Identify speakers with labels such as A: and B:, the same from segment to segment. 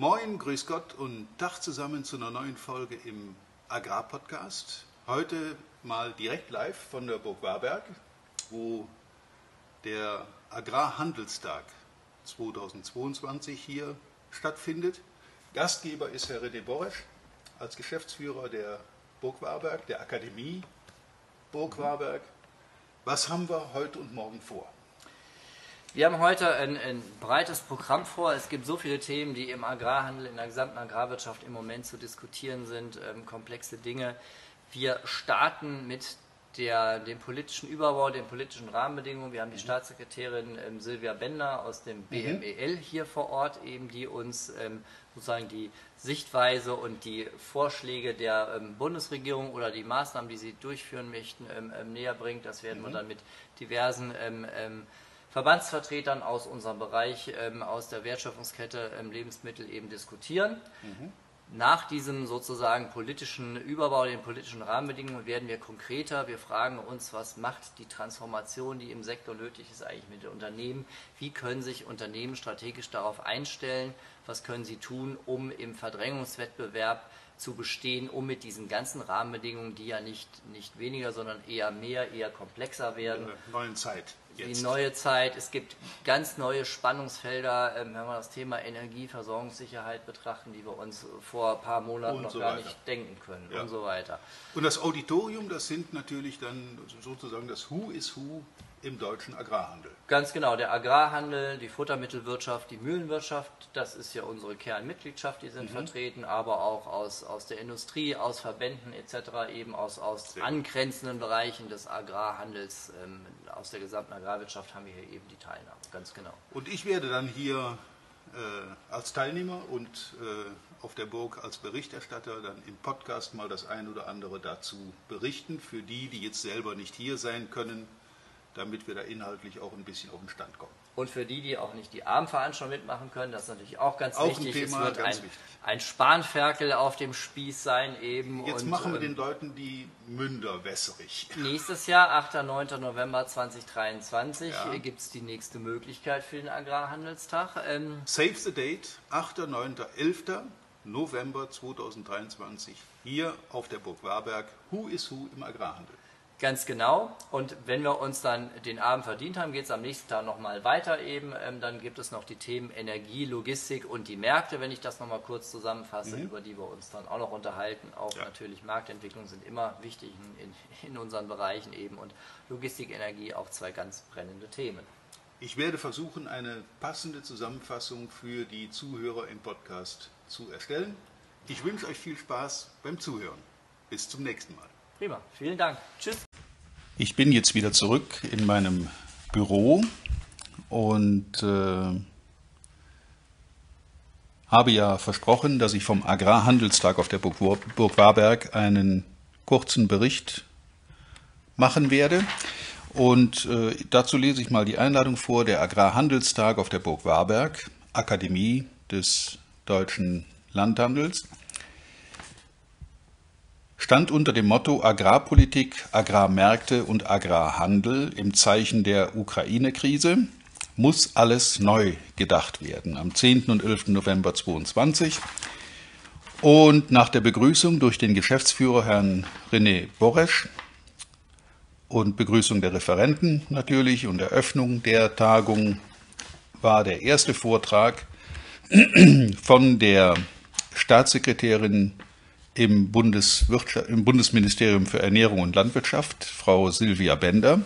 A: Moin, grüß Gott und Tag zusammen zu einer neuen Folge im Agrarpodcast. Heute mal direkt live von der Burg Warberg, wo der Agrarhandelstag 2022 hier stattfindet. Gastgeber ist Herr René Boresch als Geschäftsführer der Burg Warberg, der Akademie Burg Warberg. Was haben wir heute und morgen vor?
B: Wir haben heute ein, ein, breites Programm vor. Es gibt so viele Themen, die im Agrarhandel, in der gesamten Agrarwirtschaft im Moment zu diskutieren sind, ähm, komplexe Dinge. Wir starten mit der, dem politischen Überbau, den politischen Rahmenbedingungen. Wir haben die mhm. Staatssekretärin ähm, Silvia Bender aus dem BMEL mhm. hier vor Ort, eben, die uns ähm, sozusagen die Sichtweise und die Vorschläge der ähm, Bundesregierung oder die Maßnahmen, die sie durchführen möchten, ähm, ähm, näher bringt. Das werden wir mhm. dann mit diversen Verbandsvertretern aus unserem Bereich, ähm, aus der Wertschöpfungskette ähm, Lebensmittel eben diskutieren. Mhm. Nach diesem sozusagen politischen Überbau, den politischen Rahmenbedingungen werden wir konkreter. Wir fragen uns, was macht die Transformation, die im Sektor nötig ist, eigentlich mit den Unternehmen? Wie können sich Unternehmen strategisch darauf einstellen? Was können sie tun, um im Verdrängungswettbewerb zu bestehen, um mit diesen ganzen Rahmenbedingungen, die ja nicht, nicht weniger, sondern eher mehr, eher komplexer werden.
A: Neuen Zeit.
B: Jetzt. Die neue Zeit. Es gibt ganz neue Spannungsfelder, ähm, wenn wir das Thema Energieversorgungssicherheit betrachten, die wir uns vor ein paar Monaten und noch so gar weiter. nicht denken können ja. und so weiter.
A: Und das Auditorium, das sind natürlich dann sozusagen das Who is Who im deutschen Agrarhandel.
B: Ganz genau, der Agrarhandel, die Futtermittelwirtschaft, die Mühlenwirtschaft, das ist ja unsere Kernmitgliedschaft, die sind mhm. vertreten, aber auch aus, aus der Industrie, aus Verbänden etc., eben aus, aus angrenzenden Bereichen des Agrarhandels, ähm, aus der gesamten Agrarwirtschaft haben wir hier eben die Teilnahme, ganz genau.
A: Und ich werde dann hier äh, als Teilnehmer und äh, auf der Burg als Berichterstatter dann im Podcast mal das ein oder andere dazu berichten, für die, die jetzt selber nicht hier sein können damit wir da inhaltlich auch ein bisschen auf den Stand kommen.
B: Und für die, die auch nicht die Abendveranstaltung mitmachen können, das ist natürlich auch ganz
A: auch
B: wichtig.
A: Thema,
B: es wird
A: ein,
B: ein Spanferkel auf dem Spieß sein eben.
A: Jetzt und, machen wir den Leuten die Münder wässrig.
B: Nächstes Jahr, 8. 9. November 2023, ja. gibt es die nächste Möglichkeit für den Agrarhandelstag.
A: Ähm, Save the date, 8. 9. 11. November 2023, hier auf der Burg Warberg. Who is who im Agrarhandel?
B: Ganz genau. Und wenn wir uns dann den Abend verdient haben, geht es am nächsten Tag nochmal weiter eben. Ähm, dann gibt es noch die Themen Energie, Logistik und die Märkte, wenn ich das nochmal kurz zusammenfasse, mhm. über die wir uns dann auch noch unterhalten. Auch ja. natürlich Marktentwicklung sind immer wichtig in, in unseren Bereichen eben und Logistik, Energie auch zwei ganz brennende Themen.
A: Ich werde versuchen, eine passende Zusammenfassung für die Zuhörer im Podcast zu erstellen. Ich wünsche euch viel Spaß beim Zuhören. Bis zum nächsten Mal.
B: Prima, vielen Dank. Tschüss.
A: Ich bin jetzt wieder zurück in meinem Büro und äh, habe ja versprochen, dass ich vom Agrarhandelstag auf der Burg, Burg Warberg einen kurzen Bericht machen werde. Und äh, dazu lese ich mal die Einladung vor, der Agrarhandelstag auf der Burg Warberg, Akademie des deutschen Landhandels stand unter dem Motto Agrarpolitik, Agrarmärkte und Agrarhandel im Zeichen der Ukraine-Krise muss alles neu gedacht werden am 10. und 11. November 2022. Und nach der Begrüßung durch den Geschäftsführer Herrn René Boresch und Begrüßung der Referenten natürlich und Eröffnung der Tagung war der erste Vortrag von der Staatssekretärin im, im Bundesministerium für Ernährung und Landwirtschaft, Frau Silvia Bender,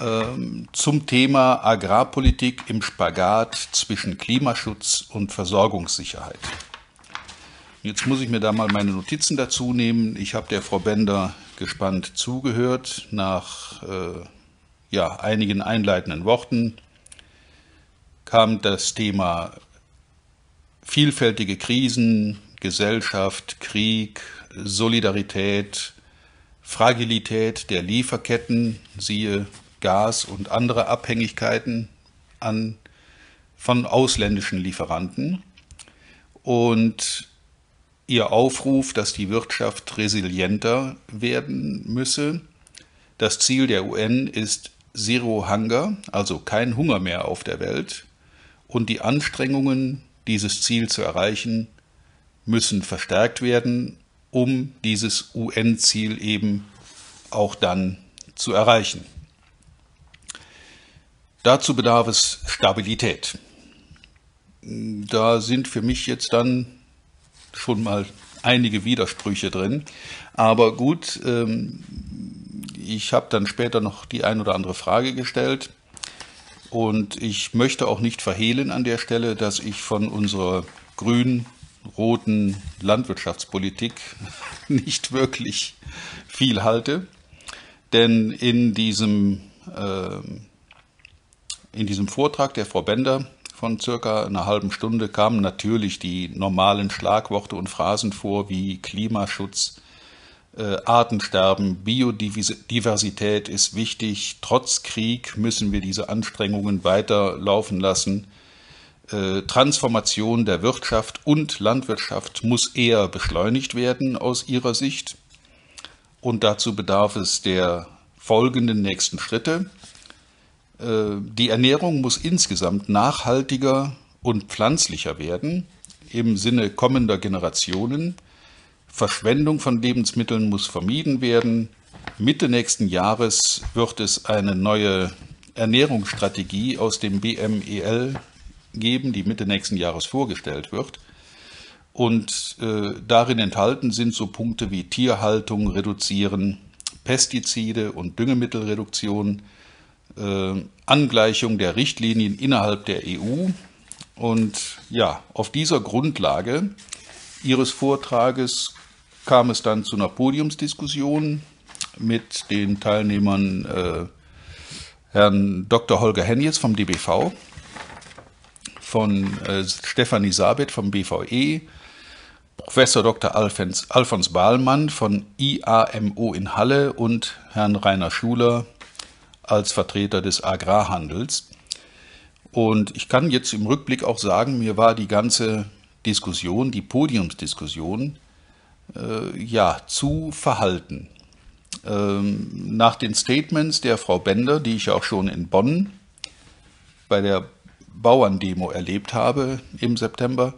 A: ähm, zum Thema Agrarpolitik im Spagat zwischen Klimaschutz und Versorgungssicherheit. Jetzt muss ich mir da mal meine Notizen dazu nehmen. Ich habe der Frau Bender gespannt zugehört. Nach äh, ja, einigen einleitenden Worten kam das Thema vielfältige Krisen, Gesellschaft, Krieg, Solidarität, Fragilität der Lieferketten, siehe Gas und andere Abhängigkeiten an, von ausländischen Lieferanten und ihr Aufruf, dass die Wirtschaft resilienter werden müsse. Das Ziel der UN ist Zero Hunger, also kein Hunger mehr auf der Welt. Und die Anstrengungen dieses Ziel zu erreichen, müssen verstärkt werden, um dieses UN-Ziel eben auch dann zu erreichen. Dazu bedarf es Stabilität. Da sind für mich jetzt dann schon mal einige Widersprüche drin. Aber gut, ähm, ich habe dann später noch die ein oder andere Frage gestellt. Und ich möchte auch nicht verhehlen an der Stelle, dass ich von unserer grün-roten Landwirtschaftspolitik nicht wirklich viel halte. Denn in diesem, äh, in diesem Vortrag der Frau Bender von circa einer halben Stunde kamen natürlich die normalen Schlagworte und Phrasen vor wie Klimaschutz, äh, Artensterben, Biodiversität ist wichtig. Trotz Krieg müssen wir diese Anstrengungen weiterlaufen lassen. Äh, Transformation der Wirtschaft und Landwirtschaft muss eher beschleunigt werden aus ihrer Sicht. Und dazu bedarf es der folgenden nächsten Schritte. Äh, die Ernährung muss insgesamt nachhaltiger und pflanzlicher werden im Sinne kommender Generationen. Verschwendung von Lebensmitteln muss vermieden werden. Mitte nächsten Jahres wird es eine neue Ernährungsstrategie aus dem BMEL geben, die Mitte nächsten Jahres vorgestellt wird. Und äh, darin enthalten sind so Punkte wie Tierhaltung reduzieren, Pestizide und Düngemittelreduktion, äh, Angleichung der Richtlinien innerhalb der EU. Und ja, auf dieser Grundlage Ihres Vortrages kam es dann zu einer Podiumsdiskussion mit den Teilnehmern äh, Herrn Dr. Holger Henjes vom DBV, von äh, Stefanie Sabit vom BVE, Professor Dr. Alfons, Alfons Bahlmann von IAMO in Halle und Herrn Rainer Schuler als Vertreter des Agrarhandels. Und ich kann jetzt im Rückblick auch sagen, mir war die ganze Diskussion, die Podiumsdiskussion, äh, ja, zu verhalten. Ähm, nach den Statements der Frau Bender, die ich auch schon in Bonn bei der Bauerndemo erlebt habe im September,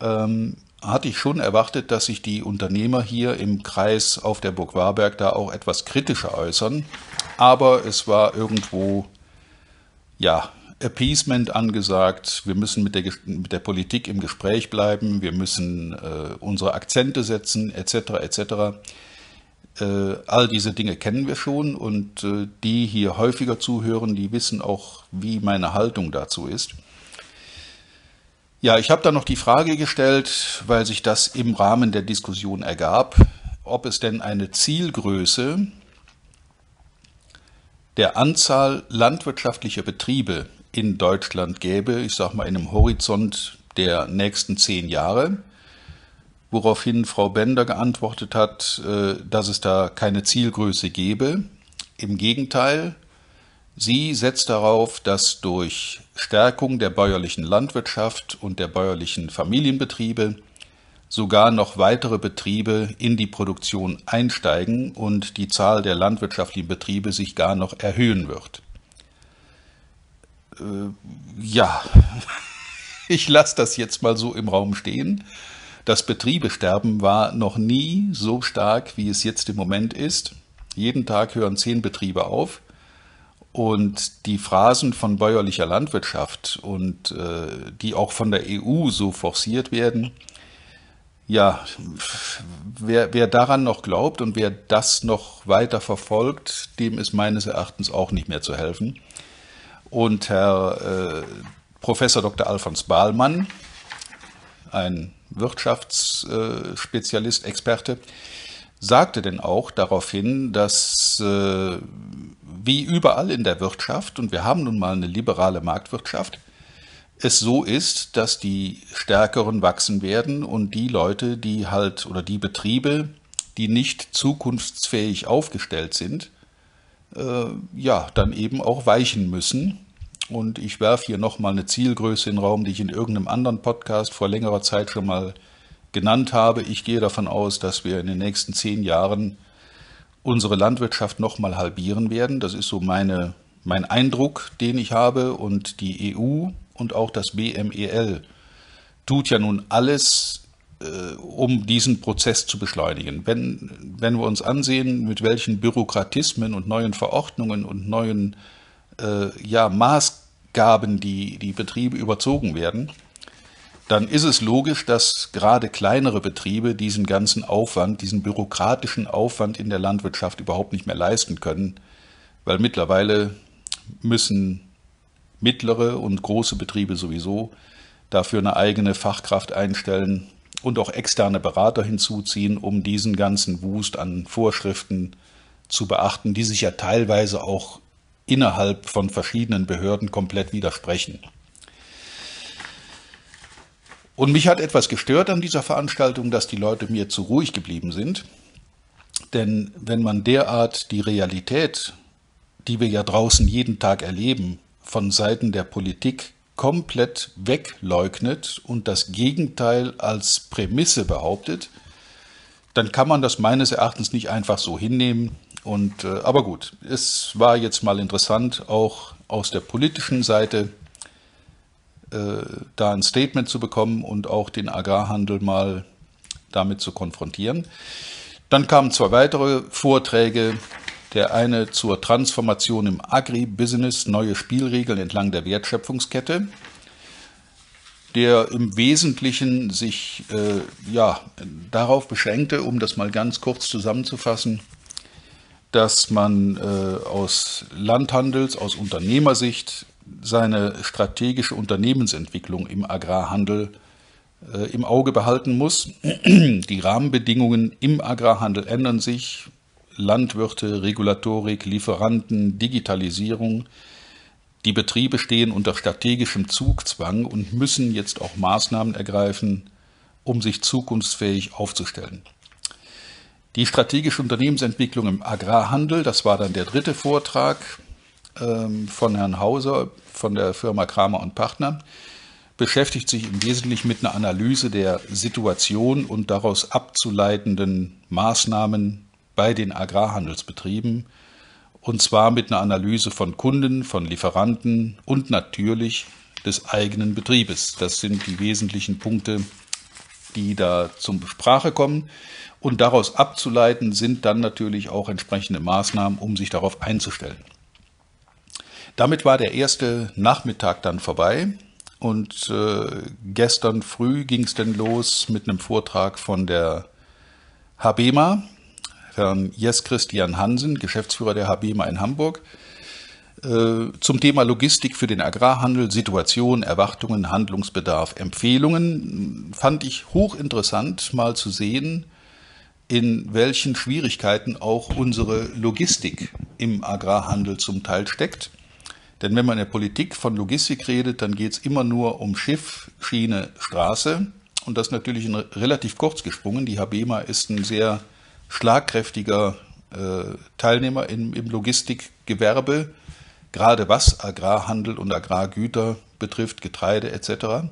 A: ähm, hatte ich schon erwartet, dass sich die Unternehmer hier im Kreis auf der Burg Warberg da auch etwas kritischer äußern. Aber es war irgendwo, ja, Appeasement angesagt, wir müssen mit der, mit der Politik im Gespräch bleiben, wir müssen äh, unsere Akzente setzen, etc. etc. Äh, all diese Dinge kennen wir schon und äh, die hier häufiger zuhören, die wissen auch, wie meine Haltung dazu ist. Ja, ich habe da noch die Frage gestellt, weil sich das im Rahmen der Diskussion ergab, ob es denn eine Zielgröße der Anzahl landwirtschaftlicher Betriebe in Deutschland gäbe, ich sage mal in einem Horizont der nächsten zehn Jahre, woraufhin Frau Bender geantwortet hat, äh, dass es da keine Zielgröße gäbe. Im Gegenteil, sie setzt darauf, dass durch Stärkung der bäuerlichen Landwirtschaft und der bäuerlichen Familienbetriebe sogar noch weitere Betriebe in die Produktion einsteigen und die Zahl der landwirtschaftlichen Betriebe sich gar noch erhöhen wird äh, ja, ich lasse das jetzt mal so im Raum stehen. Das Betriebesterben war noch nie so stark, wie es jetzt im Moment ist. Jeden Tag hören zehn Betriebe auf. Und die Phrasen von bäuerlicher Landwirtschaft und äh, die auch von der EU so forciert werden, ja, wer, wer daran noch glaubt und wer das noch weiter verfolgt, dem ist meines Erachtens auch nicht mehr zu helfen. Und Herr äh, Professor Dr. Alfons Bahlmann, ein Wirtschaftsspezialist, Experte, sagte denn auch darauf hin, dass äh, wie überall in der Wirtschaft, und wir haben nun mal eine liberale Marktwirtschaft, es so ist, dass die Stärkeren wachsen werden und die Leute, die halt oder die Betriebe, die nicht zukunftsfähig aufgestellt sind, äh, ja, dann eben auch weichen müssen. Und ich werfe hier nochmal eine Zielgröße in den Raum, die ich in irgendeinem anderen Podcast vor längerer Zeit schon mal genannt habe. Ich gehe davon aus, dass wir in den nächsten zehn Jahren unsere Landwirtschaft nochmal halbieren werden. Das ist so meine, mein Eindruck, den ich habe. Und die EU und auch das BMEL tut ja nun alles, äh, um diesen Prozess zu beschleunigen. Wenn, wenn wir uns ansehen, mit welchen Bürokratismen und neuen Verordnungen und neuen äh, ja, Maßgaben die, die Betriebe überzogen werden, dann ist es logisch, dass gerade kleinere Betriebe diesen ganzen Aufwand, diesen bürokratischen Aufwand in der Landwirtschaft überhaupt nicht mehr leisten können, weil mittlerweile müssen mittlere und große Betriebe sowieso dafür eine eigene Fachkraft einstellen und auch externe Berater hinzuziehen, um diesen ganzen Wust an Vorschriften zu beachten, die sich ja teilweise auch innerhalb von verschiedenen Behörden komplett widersprechen. Und mich hat etwas gestört an dieser Veranstaltung, dass die Leute mir zu ruhig geblieben sind. Denn wenn man derart die Realität, die wir ja draußen jeden Tag erleben, von Seiten der Politik komplett wegleugnet und das Gegenteil als Prämisse behauptet, dann kann man das meines Erachtens nicht einfach so hinnehmen. Und, äh, aber gut, es war jetzt mal interessant, auch aus der politischen Seite äh, da ein Statement zu bekommen und auch den Agrarhandel mal damit zu konfrontieren. Dann kamen zwei weitere Vorträge. Der eine zur Transformation im Agribusiness, neue Spielregeln entlang der Wertschöpfungskette, der im Wesentlichen sich äh, ja, darauf beschränkte, um das mal ganz kurz zusammenzufassen, dass man äh, aus Landhandels, aus Unternehmersicht seine strategische Unternehmensentwicklung im Agrarhandel äh, im Auge behalten muss. Die Rahmenbedingungen im Agrarhandel ändern sich. Landwirte, Regulatorik, Lieferanten, Digitalisierung. Die Betriebe stehen unter strategischem Zugzwang und müssen jetzt auch Maßnahmen ergreifen, um sich zukunftsfähig aufzustellen. Die strategische Unternehmensentwicklung im Agrarhandel, das war dann der dritte Vortrag, ähm, von Herrn Hauser von der Firma Kramer und Partner beschäftigt sich im Wesentlichen mit einer Analyse der Situation und daraus abzuleitenden Maßnahmen bei den Agrarhandelsbetrieben und zwar mit einer Analyse von Kunden, von Lieferanten und natürlich des eigenen Betriebes. Das sind die wesentlichen Punkte, die da zum Sprache kommen. Und daraus abzuleiten sind dann natürlich auch entsprechende Maßnahmen, um sich darauf einzustellen. Damit war der erste Nachmittag dann vorbei und äh, gestern früh ging es dann los mit einem Vortrag von der HBMA, Herrn Jes Christian Hansen, Geschäftsführer der HBMA in Hamburg, zum Thema Logistik für den Agrarhandel, Situation, Erwartungen, Handlungsbedarf, Empfehlungen. Fand ich hochinteressant mal zu sehen, in welchen Schwierigkeiten auch unsere Logistik im Agrarhandel zum Teil steckt. Denn wenn man in der Politik von Logistik redet, dann geht es immer nur um Schiff, Schiene, Straße. Und das natürlich ein, relativ kurz gesprungen. Die HBMA ist ein sehr schlagkräftiger äh, Teilnehmer im, im Logistikgewerbe, gerade was Agrarhandel und Agrargüter betrifft, Getreide etc.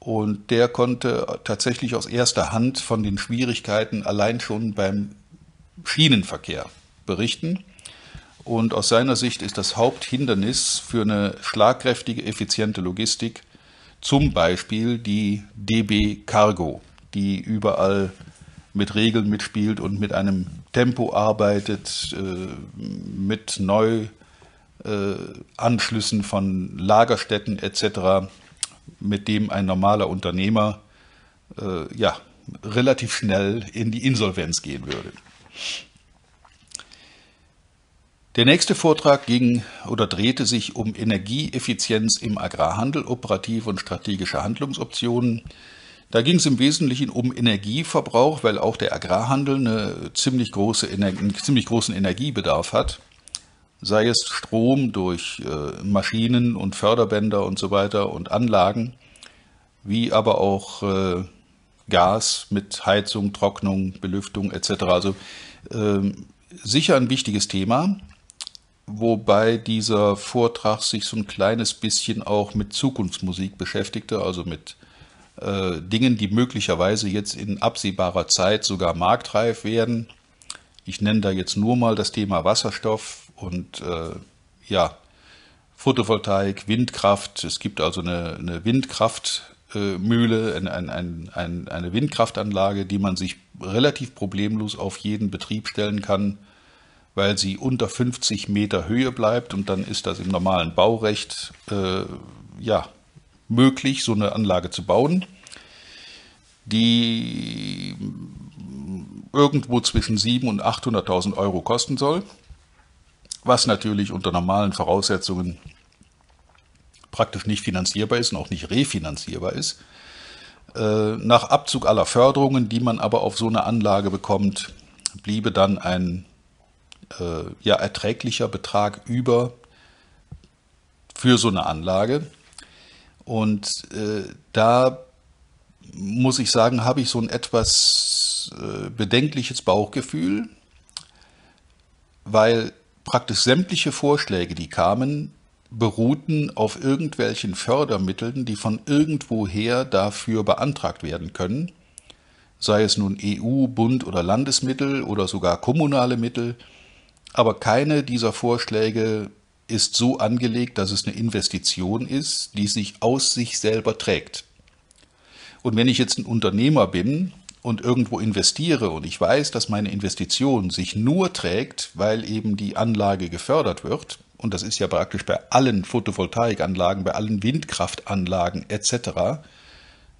A: Und der konnte tatsächlich aus erster Hand von den Schwierigkeiten allein schon beim Schienenverkehr berichten. Und aus seiner Sicht ist das Haupthindernis für eine schlagkräftige, effiziente Logistik zum Beispiel die DB Cargo, die überall mit Regeln mitspielt und mit einem Tempo arbeitet, äh, mit Neuanschlüssen von Lagerstätten etc., mit dem ein normaler Unternehmer äh, ja, relativ schnell in die Insolvenz gehen würde. Der nächste Vortrag ging oder drehte sich um Energieeffizienz im Agrarhandel, operative und strategische Handlungsoptionen. Da ging es im Wesentlichen um Energieverbrauch, weil auch der Agrarhandel eine ziemlich große, einen ziemlich großen Energiebedarf hat. Sei es Strom durch äh, Maschinen und Förderbänder und so weiter und Anlagen, wie aber auch äh, Gas mit Heizung, Trocknung, Belüftung etc. Also äh, sicher ein wichtiges Thema wobei dieser Vortrag sich so ein kleines bisschen auch mit Zukunftsmusik beschäftigte, also mit äh, Dingen, die möglicherweise jetzt in absehbarer Zeit sogar marktreif werden. Ich nenne da jetzt nur mal das Thema Wasserstoff und äh, ja, Photovoltaik, Windkraft. Es gibt also eine, eine Windkraft Mühle, ein, ein, ein, eine Windkraftanlage, die man sich relativ problemlos auf jeden Betrieb stellen kann, weil sie unter 50 Meter Höhe bleibt und dann ist das im normalen Baurecht äh, ja, möglich, so eine Anlage zu bauen, die irgendwo zwischen 700.000 und 800.000 Euro kosten soll, was natürlich unter normalen Voraussetzungen praktisch nicht finanzierbar ist und auch nicht refinanzierbar ist. Äh, nach Abzug aller Förderungen, die man aber auf so eine Anlage bekommt, bliebe dann ein äh, ja, erträglicher Betrag über für so eine Anlage. Und äh, da muss ich sagen, habe ich so ein etwas äh, bedenkliches Bauchgefühl, weil praktisch sämtliche Vorschläge, die kamen, beruhten auf irgendwelchen Fördermitteln, die von irgendwoher dafür beantragt werden können, sei es nun EU, Bund oder Landesmittel oder sogar kommunale Mittel, aber keine dieser Vorschläge ist so angelegt, dass es eine Investition ist, die sich aus sich selber trägt. Und wenn ich jetzt ein Unternehmer bin und irgendwo investiere und ich weiß, dass meine Investition sich nur trägt, weil eben die Anlage gefördert wird, und das ist ja praktisch bei allen Photovoltaikanlagen, bei allen Windkraftanlagen etc.,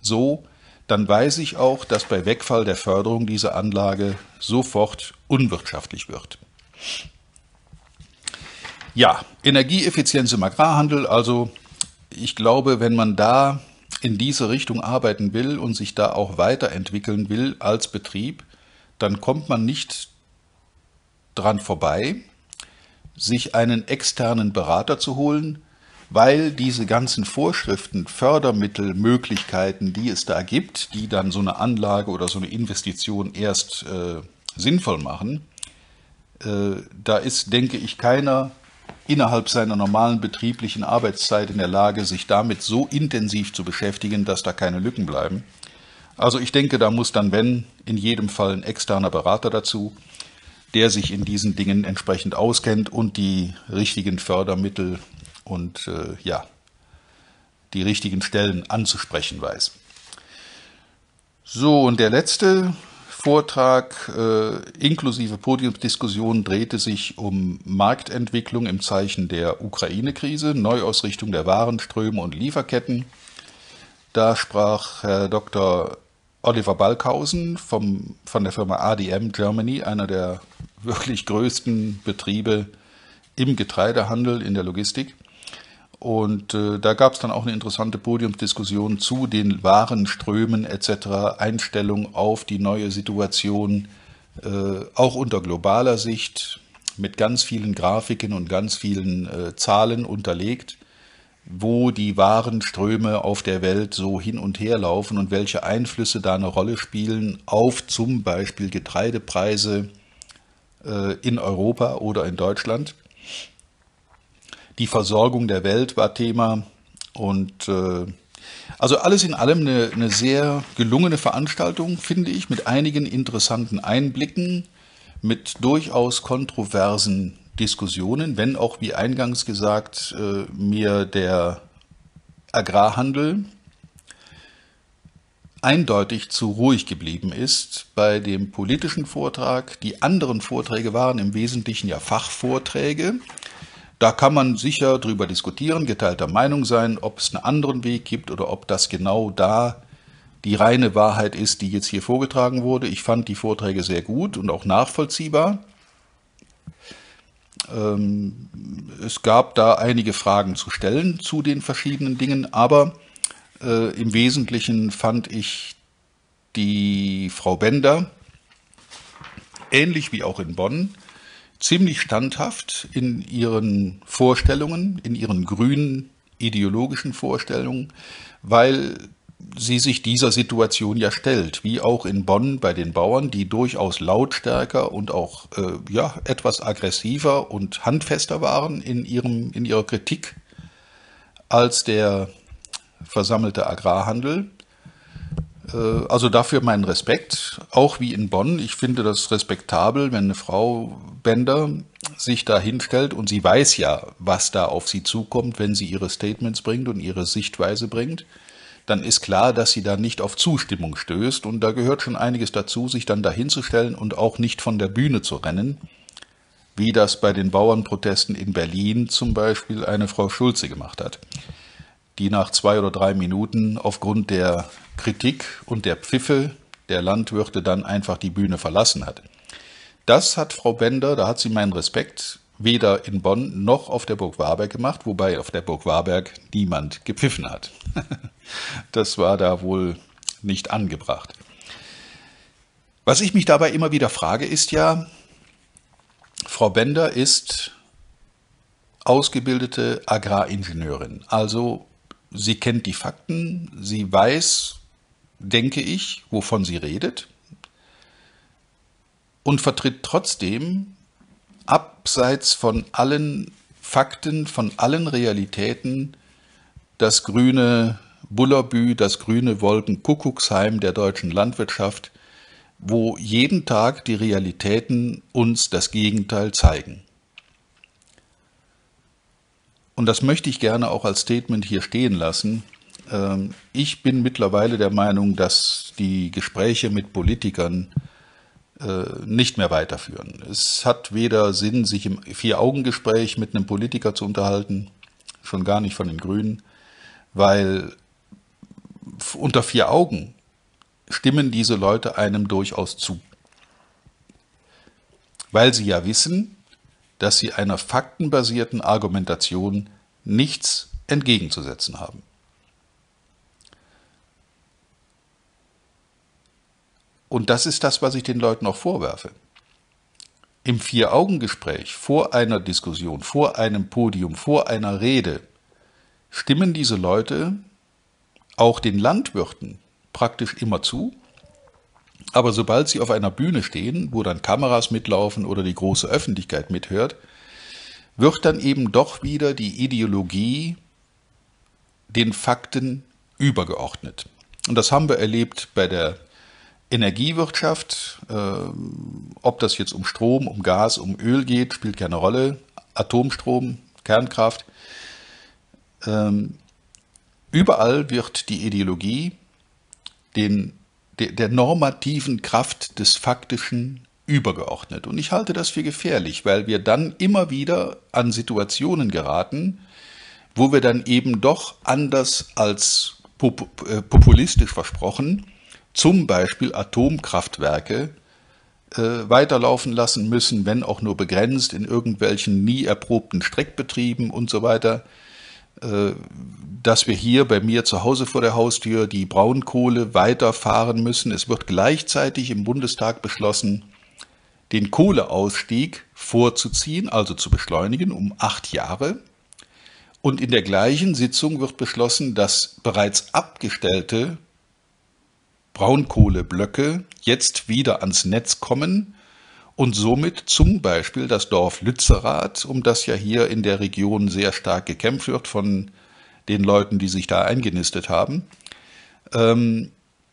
A: so, dann weiß ich auch, dass bei Wegfall der Förderung diese Anlage sofort unwirtschaftlich wird. Ja, Energieeffizienz im Agrarhandel, also ich glaube, wenn man da in diese Richtung arbeiten will und sich da auch weiterentwickeln will als Betrieb, dann kommt man nicht dran vorbei, sich einen externen Berater zu holen, weil diese ganzen Vorschriften, Fördermittel, Möglichkeiten, die es da gibt, die dann so eine Anlage oder so eine Investition erst äh, sinnvoll machen, äh, da ist, denke ich, keiner innerhalb seiner normalen betrieblichen Arbeitszeit in der Lage, sich damit so intensiv zu beschäftigen, dass da keine Lücken bleiben. Also ich denke, da muss dann, wenn, in jedem Fall ein externer Berater dazu, der sich in diesen Dingen entsprechend auskennt und die richtigen Fördermittel und äh, ja, die richtigen Stellen anzusprechen weiß. So, und der letzte Vortrag äh, inklusive Podiumsdiskussion drehte sich um Marktentwicklung im Zeichen der Ukraine-Krise, Neuausrichtung der Warenströme und Lieferketten. Da sprach Herr Dr. Oliver Balkhausen vom, von der Firma ADM Germany, einer der wirklich größten Betriebe im Getreidehandel in der Logistik. Und äh, da gab es dann auch eine interessante Podiumsdiskussion zu den Warenströmen etc., Einstellung auf die neue Situation, äh, auch unter globaler Sicht, mit ganz vielen Grafiken und ganz vielen äh, Zahlen unterlegt, wo die Warenströme auf der Welt so hin und her laufen und welche Einflüsse da eine Rolle spielen auf zum Beispiel Getreidepreise äh, in Europa oder in Deutschland. Die Versorgung der Welt war Thema und äh, also alles in allem eine, eine sehr gelungene Veranstaltung, finde ich, mit einigen interessanten Einblicken, mit durchaus kontroversen Diskussionen, wenn auch, wie eingangs gesagt, äh, mir der Agrarhandel eindeutig zu ruhig geblieben ist bei dem politischen Vortrag. Die anderen Vorträge waren im Wesentlichen ja Fachvorträge, da kann man sicher drüber diskutieren, geteilter Meinung sein, ob es einen anderen Weg gibt oder ob das genau da die reine Wahrheit ist, die jetzt hier vorgetragen wurde. Ich fand die Vorträge sehr gut und auch nachvollziehbar. Ähm, es gab da einige Fragen zu stellen zu den verschiedenen Dingen, aber äh, im Wesentlichen fand ich die Frau Bender, ähnlich wie auch in Bonn, ziemlich standhaft in ihren Vorstellungen, in ihren grünen ideologischen Vorstellungen, weil sie sich dieser Situation ja stellt, wie auch in Bonn bei den Bauern, die durchaus lautstärker und auch äh, ja, etwas aggressiver und handfester waren in, ihrem, in ihrer Kritik als der versammelte Agrarhandel. Äh, also dafür meinen Respekt, auch wie in Bonn. Ich finde das respektabel, wenn eine Frau Bender sich da hinstellt und sie weiß ja, was da auf sie zukommt, wenn sie ihre Statements bringt und ihre Sichtweise bringt. dann ist klar, dass sie da nicht auf Zustimmung stößt. Und da gehört schon einiges dazu, sich dann dahinzustellen und auch nicht von der Bühne zu rennen, wie das bei den Bauernprotesten in Berlin zum Beispiel eine Frau Schulze gemacht hat, die nach zwei oder drei Minuten aufgrund der Kritik und der Pfiffe der Landwirte dann einfach die Bühne verlassen hat. Das hat Frau Bender, da hat sie meinen Respekt, weder in Bonn noch auf der Burg Warberg gemacht, wobei auf der Burg Warberg niemand gepfiffen hat. das war da wohl nicht angebracht. Was ich mich dabei immer wieder frage, ist ja, Frau Bender ist ausgebildete Agraringenieurin. Also sie kennt die Fakten, sie weiß, denke ich, wovon sie redet und vertritt trotzdem abseits von allen Fakten, von allen Realitäten das grüne Bullerbü, das grüne Wolkenkuckucksheim der deutschen Landwirtschaft, wo jeden Tag die Realitäten uns das Gegenteil zeigen. Und das möchte ich gerne auch als Statement hier stehen lassen. Ähm, ich bin mittlerweile der Meinung, dass die Gespräche mit Politikern äh, nicht mehr weiterführen. Es hat weder Sinn, sich im Vier-Augen-Gespräch mit einem Politiker zu unterhalten, schon gar nicht von den Grünen, weil unter vier Augen stimmen diese Leute einem durchaus zu. Weil sie ja wissen, dass sie einer faktenbasierten Argumentation nichts entgegenzusetzen haben. Und das ist das, was ich den Leuten auch vorwerfe. Im Vier-Augen-Gespräch, vor einer Diskussion, vor einem Podium, vor einer Rede, stimmen diese Leute auch den Landwirten praktisch immer zu. Aber sobald sie auf einer Bühne stehen, wo dann Kameras mitlaufen oder die große Öffentlichkeit mithört, wird dann eben doch wieder die Ideologie den Fakten übergeordnet. Und das haben wir erlebt bei der Energiewirtschaft, äh, ob das jetzt um Strom, um Gas, um Öl geht, spielt keine Rolle. Atomstrom, Kernkraft. Ähm, überall wird die Ideologie den, de, der normativen Kraft des Faktischen übergeordnet. Und ich halte das für gefährlich, weil wir dann immer wieder an Situationen geraten, wo wir dann eben doch anders als äh, populistisch versprochen zum Beispiel Atomkraftwerke äh, weiterlaufen lassen müssen, wenn auch nur begrenzt in irgendwelchen nie erprobten Streckbetrieben und so weiter, dass wir hier bei mir zu Hause vor der Haustür die Braunkohle weiterfahren müssen. Es wird gleichzeitig im Bundestag beschlossen, den Kohleausstieg vorzuziehen, also zu beschleunigen um acht Jahre. Und in der gleichen Sitzung wird beschlossen, dass bereits abgestellte Braunkohleblöcke jetzt wieder ans Netz kommen und somit zum Beispiel das Dorf Lützerath, um das ja hier in der Region sehr stark gekämpft wird von den Leuten, die sich da eingenistet haben. Ähm,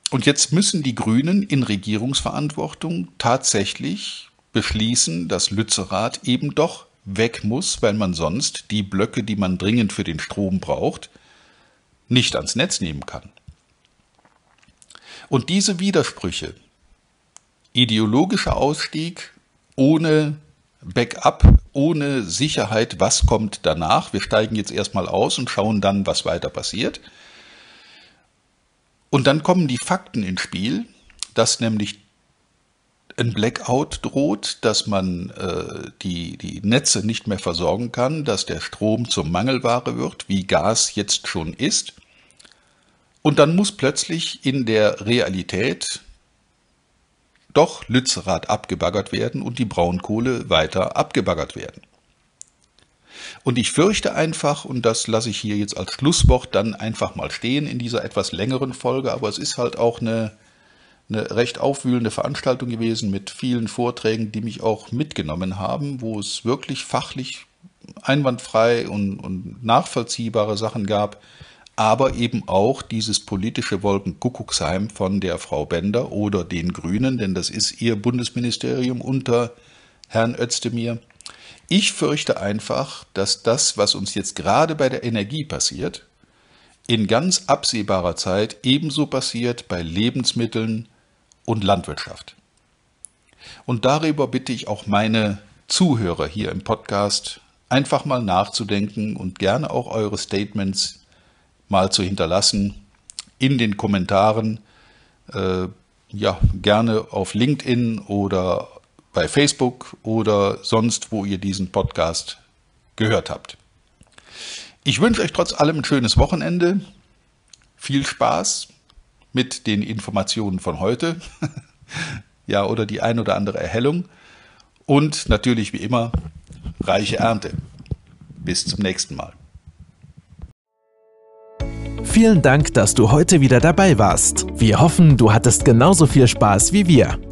A: und jetzt müssen die Grünen in Regierungsverantwortung tatsächlich beschließen, dass Lützerath eben doch weg muss, weil man sonst die Blöcke, die man dringend für den Strom braucht, nicht ans Netz nehmen kann. Und diese Widersprüche, ideologischer Ausstieg ohne Backup, ohne Sicherheit, was kommt danach, wir steigen jetzt erstmal aus und schauen dann, was weiter passiert. Und dann kommen die Fakten ins Spiel, dass nämlich ein Blackout droht, dass man äh, die, die Netze nicht mehr versorgen kann, dass der Strom zur Mangelware wird, wie Gas jetzt schon ist. Und dann muss plötzlich in der Realität doch Lützerath abgebaggert werden und die Braunkohle weiter abgebaggert werden. Und ich fürchte einfach, und das lasse ich hier jetzt als Schlusswort dann einfach mal stehen in dieser etwas längeren Folge, aber es ist halt auch eine, eine recht aufwühlende Veranstaltung gewesen mit vielen Vorträgen, die mich auch mitgenommen haben, wo es wirklich fachlich einwandfrei und, und nachvollziehbare Sachen gab, aber eben auch dieses politische Wolkenkuckucksheim von der Frau Bender oder den Grünen, denn das ist ihr Bundesministerium unter Herrn Özdemir. Ich fürchte einfach, dass das, was uns jetzt gerade bei der Energie passiert, in ganz absehbarer Zeit ebenso passiert bei Lebensmitteln und Landwirtschaft. Und darüber bitte ich auch meine Zuhörer hier im Podcast einfach mal nachzudenken und gerne auch eure Statements mal zu hinterlassen in den Kommentaren. Äh, ja, gerne auf LinkedIn oder bei Facebook oder sonst, wo ihr diesen Podcast gehört habt. Ich wünsche euch trotz allem ein schönes Wochenende. Viel Spaß mit den Informationen von heute. ja, oder die ein oder andere Erhellung. Und natürlich wie immer reiche Ernte. Bis zum nächsten Mal.
C: Vielen Dank, dass du heute wieder dabei warst. Wir hoffen, du hattest genauso viel Spaß wie wir.